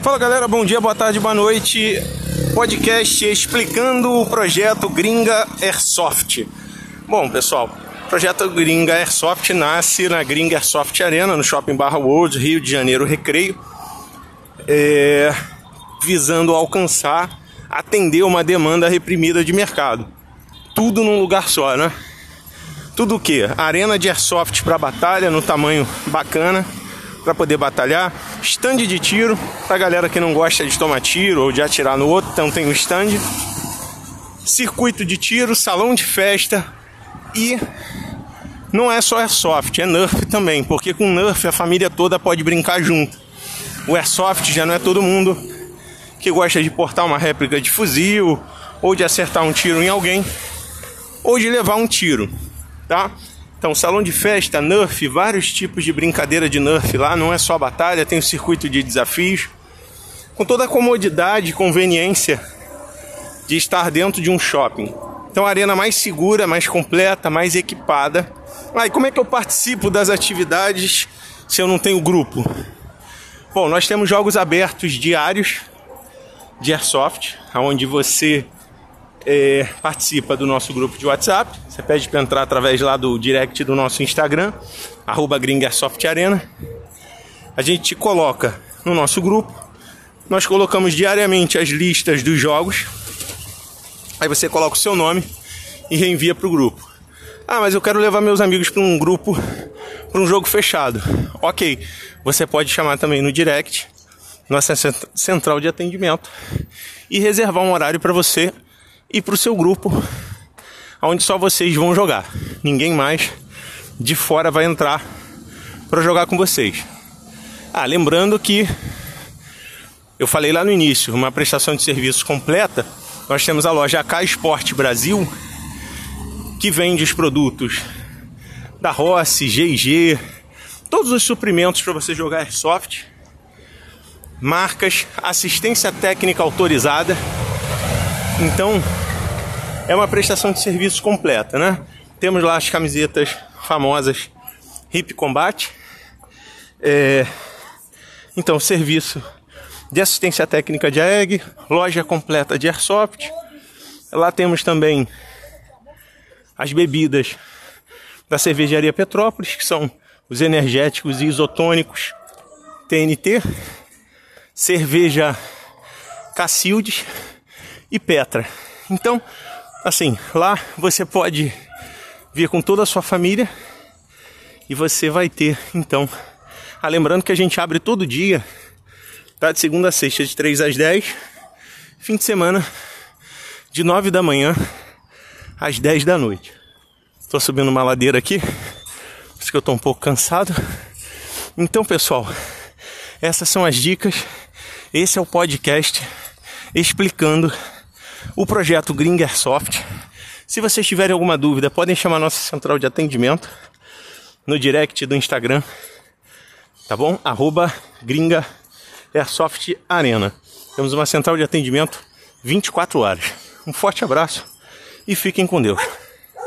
Fala galera, bom dia, boa tarde, boa noite. Podcast explicando o projeto Gringa Airsoft. Bom, pessoal, o projeto Gringa Airsoft nasce na Gringa Airsoft Arena, no Shopping Barra World, Rio de Janeiro, Recreio, é, visando alcançar, atender uma demanda reprimida de mercado. Tudo num lugar só, né? Tudo o que? Arena de Airsoft para batalha, no tamanho bacana para poder batalhar, stand de tiro para galera que não gosta de tomar tiro ou de atirar no outro, então tem um stand, circuito de tiro, salão de festa e não é só airsoft, é nerf também, porque com nerf a família toda pode brincar junto. O airsoft já não é todo mundo que gosta de portar uma réplica de fuzil ou de acertar um tiro em alguém ou de levar um tiro, tá? Então, salão de festa, Nerf, vários tipos de brincadeira de Nerf lá, não é só batalha, tem o circuito de desafios, com toda a comodidade e conveniência de estar dentro de um shopping. Então, a arena mais segura, mais completa, mais equipada. Ah, e como é que eu participo das atividades se eu não tenho grupo? Bom, nós temos jogos abertos diários de Airsoft, onde você é, participa do nosso grupo de WhatsApp. Você pede para entrar através lá do direct do nosso Instagram, arroba Arena. A gente te coloca no nosso grupo. Nós colocamos diariamente as listas dos jogos. Aí você coloca o seu nome e reenvia para o grupo. Ah, mas eu quero levar meus amigos para um grupo, para um jogo fechado. Ok, você pode chamar também no direct, nossa central de atendimento, e reservar um horário para você e para o seu grupo, onde só vocês vão jogar. Ninguém mais de fora vai entrar para jogar com vocês. Ah, lembrando que eu falei lá no início, uma prestação de serviços completa. Nós temos a loja AK Esporte Brasil, que vende os produtos da Rossi, GG, todos os suprimentos para você jogar airsoft, marcas, assistência técnica autorizada então, é uma prestação de serviços completa, né? Temos lá as camisetas famosas Hip Combat. É... Então, serviço de assistência técnica de AEG, loja completa de Airsoft. Lá temos também as bebidas da cervejaria Petrópolis, que são os energéticos e isotônicos TNT, cerveja Cacildes e Petra. Então, assim, lá você pode vir com toda a sua família e você vai ter, então. Ah, lembrando que a gente abre todo dia, tá? De segunda a sexta, de 3 às 10. Fim de semana, de 9 da manhã às 10 da noite. Estou subindo uma ladeira aqui, por isso que eu estou um pouco cansado. Então, pessoal, essas são as dicas. Esse é o podcast explicando o projeto Green Airsoft. Se vocês tiverem alguma dúvida, podem chamar nossa central de atendimento no direct do Instagram, tá bom? Arroba Gringa Airsoft Arena. Temos uma central de atendimento 24 horas. Um forte abraço e fiquem com Deus.